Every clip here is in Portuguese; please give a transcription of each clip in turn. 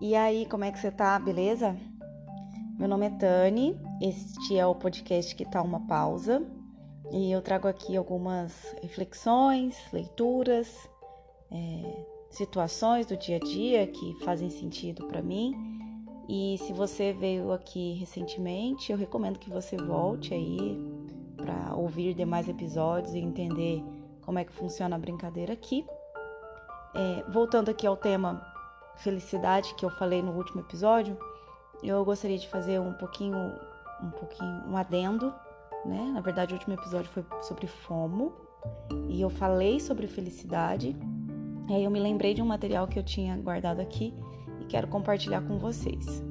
E aí, como é que você tá? Beleza? Meu nome é Tani, este é o podcast que tá uma pausa e eu trago aqui algumas reflexões, leituras, é, situações do dia a dia que fazem sentido para mim. E se você veio aqui recentemente, eu recomendo que você volte aí para ouvir demais episódios e entender como é que funciona a brincadeira aqui. É, voltando aqui ao tema felicidade que eu falei no último episódio, eu gostaria de fazer um pouquinho, um pouquinho, um adendo, né? Na verdade, o último episódio foi sobre FOMO e eu falei sobre felicidade. E aí eu me lembrei de um material que eu tinha guardado aqui e quero compartilhar com vocês.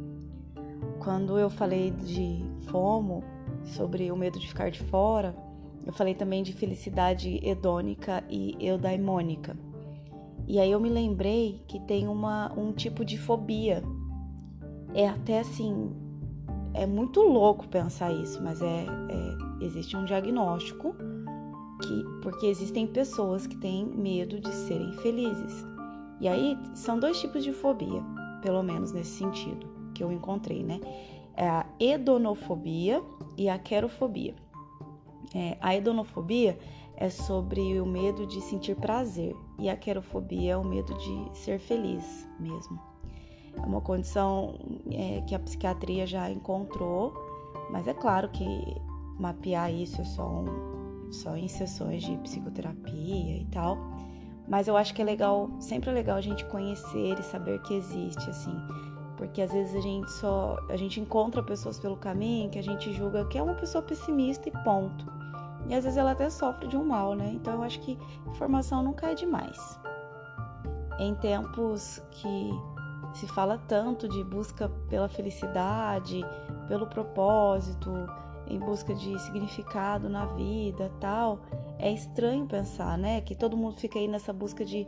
Quando eu falei de FOMO, sobre o medo de ficar de fora, eu falei também de felicidade hedônica e eudaimônica. E aí eu me lembrei que tem uma, um tipo de fobia. É até assim, é muito louco pensar isso, mas é, é existe um diagnóstico que porque existem pessoas que têm medo de serem felizes. E aí são dois tipos de fobia, pelo menos nesse sentido que eu encontrei, né? É a hedonofobia e a querofobia. É, a hedonofobia é sobre o medo de sentir prazer e a querofobia é o medo de ser feliz mesmo. É uma condição é, que a psiquiatria já encontrou, mas é claro que mapear isso é só, um, só em sessões de psicoterapia e tal. Mas eu acho que é legal, sempre é legal a gente conhecer e saber que existe, assim porque às vezes a gente só a gente encontra pessoas pelo caminho que a gente julga que é uma pessoa pessimista e ponto. E às vezes ela até sofre de um mal, né? Então eu acho que informação nunca é demais. Em tempos que se fala tanto de busca pela felicidade, pelo propósito, em busca de significado na vida, tal, é estranho pensar, né, que todo mundo fica aí nessa busca de,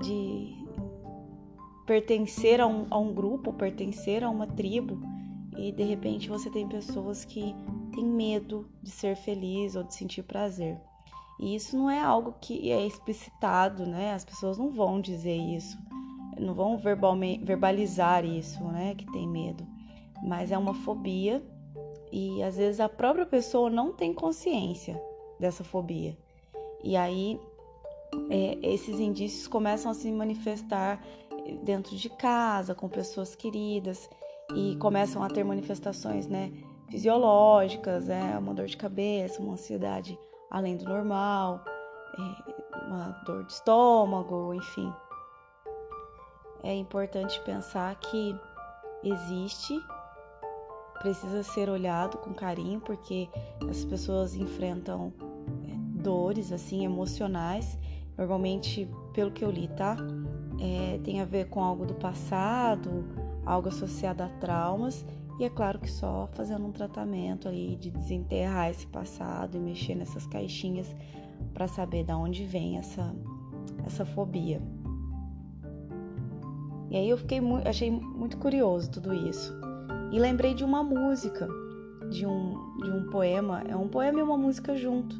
de pertencer a um, a um grupo, pertencer a uma tribo, e de repente você tem pessoas que têm medo de ser feliz ou de sentir prazer. E isso não é algo que é explicitado, né? As pessoas não vão dizer isso, não vão verbalizar isso, né? Que tem medo. Mas é uma fobia e às vezes a própria pessoa não tem consciência dessa fobia. E aí é, esses indícios começam a se manifestar dentro de casa, com pessoas queridas, e começam a ter manifestações né, fisiológicas, né, uma dor de cabeça, uma ansiedade além do normal, é, uma dor de estômago, enfim. É importante pensar que existe, precisa ser olhado com carinho, porque as pessoas enfrentam é, dores assim emocionais, normalmente pelo que eu li, tá? é, tem a ver com algo do passado, algo associado a traumas, e é claro que só fazendo um tratamento ali de desenterrar esse passado e mexer nessas caixinhas para saber da onde vem essa, essa fobia. E aí eu fiquei achei muito curioso tudo isso. E lembrei de uma música, de um, de um poema, é um poema e uma música junto,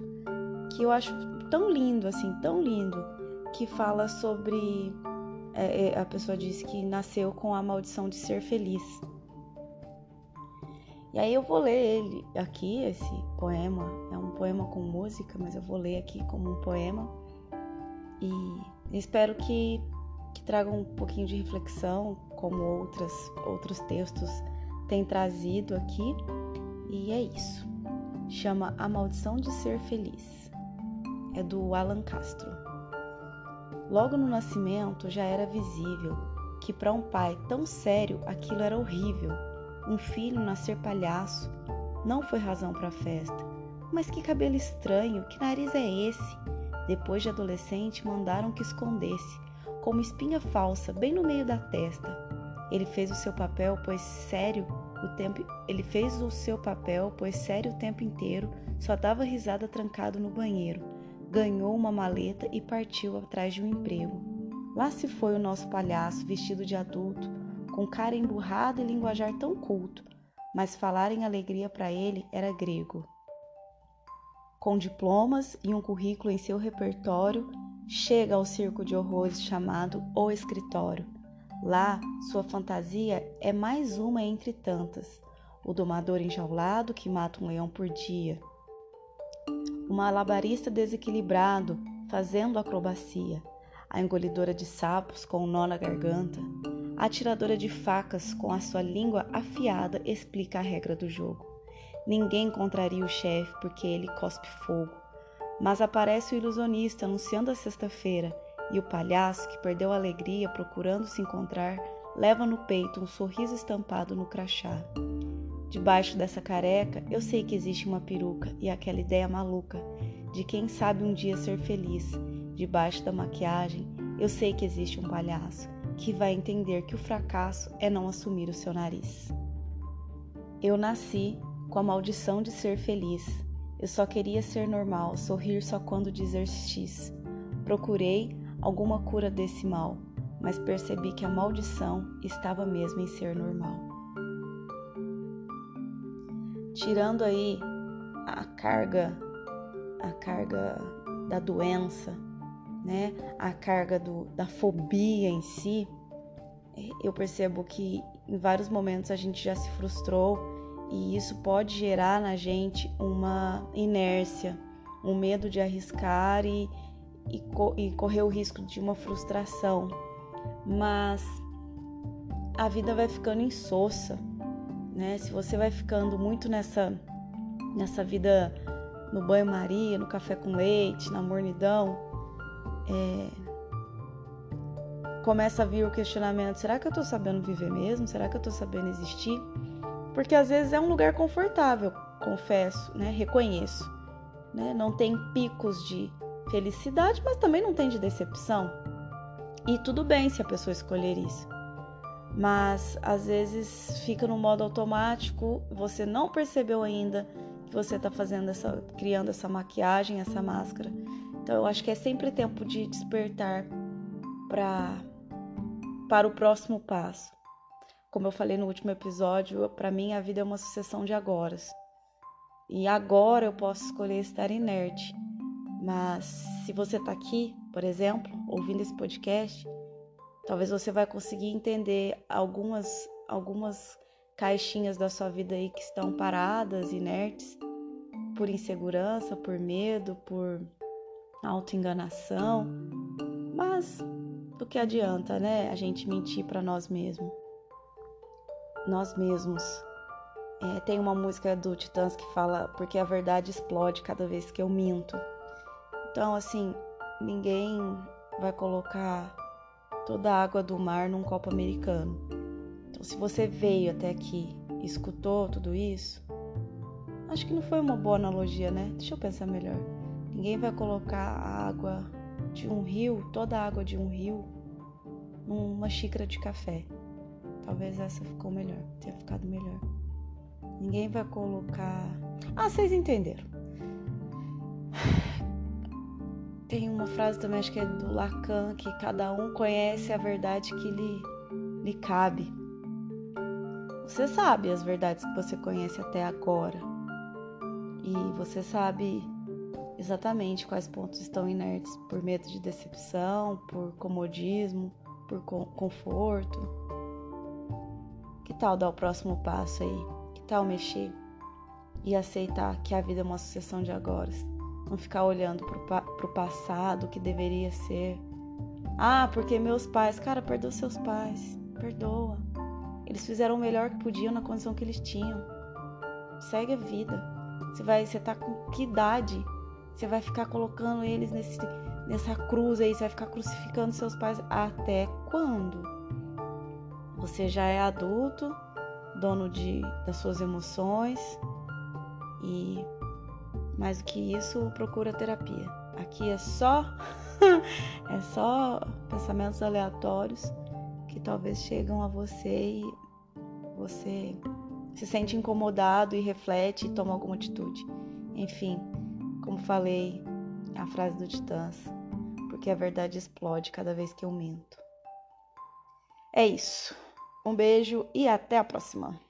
que eu acho tão lindo, assim, tão lindo, que fala sobre é, é, a pessoa diz que nasceu com a maldição de ser feliz. E aí eu vou ler ele aqui, esse poema. É um poema com música, mas eu vou ler aqui como um poema. E espero que, que traga um pouquinho de reflexão, como outras, outros textos têm trazido aqui. E é isso. Chama A Maldição de Ser Feliz. É do Alan Castro. Logo no nascimento já era visível que para um pai tão sério aquilo era horrível. Um filho nascer palhaço não foi razão para a festa. Mas que cabelo estranho, que nariz é esse? Depois de adolescente, mandaram que escondesse, como espinha falsa, bem no meio da testa. Ele fez o seu papel, pois sério o tempo. Ele fez o seu papel, pois sério o tempo inteiro, só dava risada trancado no banheiro ganhou uma maleta e partiu atrás de um emprego. Lá se foi o nosso palhaço, vestido de adulto, com cara emburrada e linguajar tão culto, mas falar em alegria para ele era grego. Com diplomas e um currículo em seu repertório, chega ao circo de horrores chamado O Escritório. Lá, sua fantasia é mais uma entre tantas: o domador enjaulado que mata um leão por dia, o malabarista desequilibrado fazendo acrobacia, a engolidora de sapos com um nó na garganta, a atiradora de facas com a sua língua afiada explica a regra do jogo. Ninguém encontraria o chefe porque ele cospe fogo. Mas aparece o ilusionista anunciando a sexta-feira e o palhaço, que perdeu a alegria procurando se encontrar, leva no peito um sorriso estampado no crachá. Debaixo dessa careca, eu sei que existe uma peruca e aquela ideia maluca de quem sabe um dia ser feliz. Debaixo da maquiagem, eu sei que existe um palhaço que vai entender que o fracasso é não assumir o seu nariz. Eu nasci com a maldição de ser feliz. Eu só queria ser normal, sorrir só quando dizer X. Procurei alguma cura desse mal, mas percebi que a maldição estava mesmo em ser normal. Tirando aí a carga, a carga da doença, né, a carga do, da fobia em si, eu percebo que em vários momentos a gente já se frustrou e isso pode gerar na gente uma inércia, um medo de arriscar e, e, e correr o risco de uma frustração. Mas a vida vai ficando insossa, né? Se você vai ficando muito nessa nessa vida no banho-maria, no café com leite, na mornidão, é, começa a vir o questionamento: será que eu estou sabendo viver mesmo? Será que eu estou sabendo existir? Porque às vezes é um lugar confortável, confesso, né? Reconheço. Né? Não tem picos de felicidade, mas também não tem de decepção. E tudo bem se a pessoa escolher isso. Mas às vezes fica no modo automático, você não percebeu ainda que você está fazendo essa, criando essa maquiagem, essa máscara. Então eu acho que é sempre tempo de despertar para para o próximo passo. Como eu falei no último episódio, para mim a vida é uma sucessão de agoras. E agora eu posso escolher estar inerte. Mas se você está aqui, por exemplo, ouvindo esse podcast, talvez você vai conseguir entender algumas algumas caixinhas da sua vida aí que estão paradas, inertes, por insegurança, por medo, por autoenganação. Mas do que adianta, né? A gente mentir para nós mesmos. Nós mesmos. É, tem uma música do Titãs que fala porque a verdade explode cada vez que eu minto. Então, assim, ninguém vai colocar toda a água do mar num copo americano. Então, se você veio até aqui e escutou tudo isso, acho que não foi uma boa analogia, né? Deixa eu pensar melhor. Ninguém vai colocar a água de um rio, toda a água de um rio, numa xícara de café. Talvez essa ficou melhor, tenha ficado melhor. Ninguém vai colocar. Ah, vocês entenderam. Tem uma frase também, acho que é do Lacan, que cada um conhece a verdade que lhe, lhe cabe. Você sabe as verdades que você conhece até agora. E você sabe exatamente quais pontos estão inertes por medo de decepção, por comodismo, por conforto. Que tal dar o próximo passo aí? Que tal mexer e aceitar que a vida é uma sucessão de agora? Não ficar olhando para o passado, que deveria ser. Ah, porque meus pais. Cara, perdoa seus pais. Perdoa. Eles fizeram o melhor que podiam na condição que eles tinham. Segue a vida. Você vai, você tá com que idade você vai ficar colocando eles nesse, nessa cruz aí, você vai ficar crucificando seus pais até quando? Você já é adulto, dono de, das suas emoções e mais do que isso, procura terapia. Aqui é só é só pensamentos aleatórios que talvez chegam a você e você se sente incomodado e reflete e toma alguma atitude. Enfim, como falei, a frase do Titãs, porque a verdade explode cada vez que eu minto. É isso. Um beijo e até a próxima.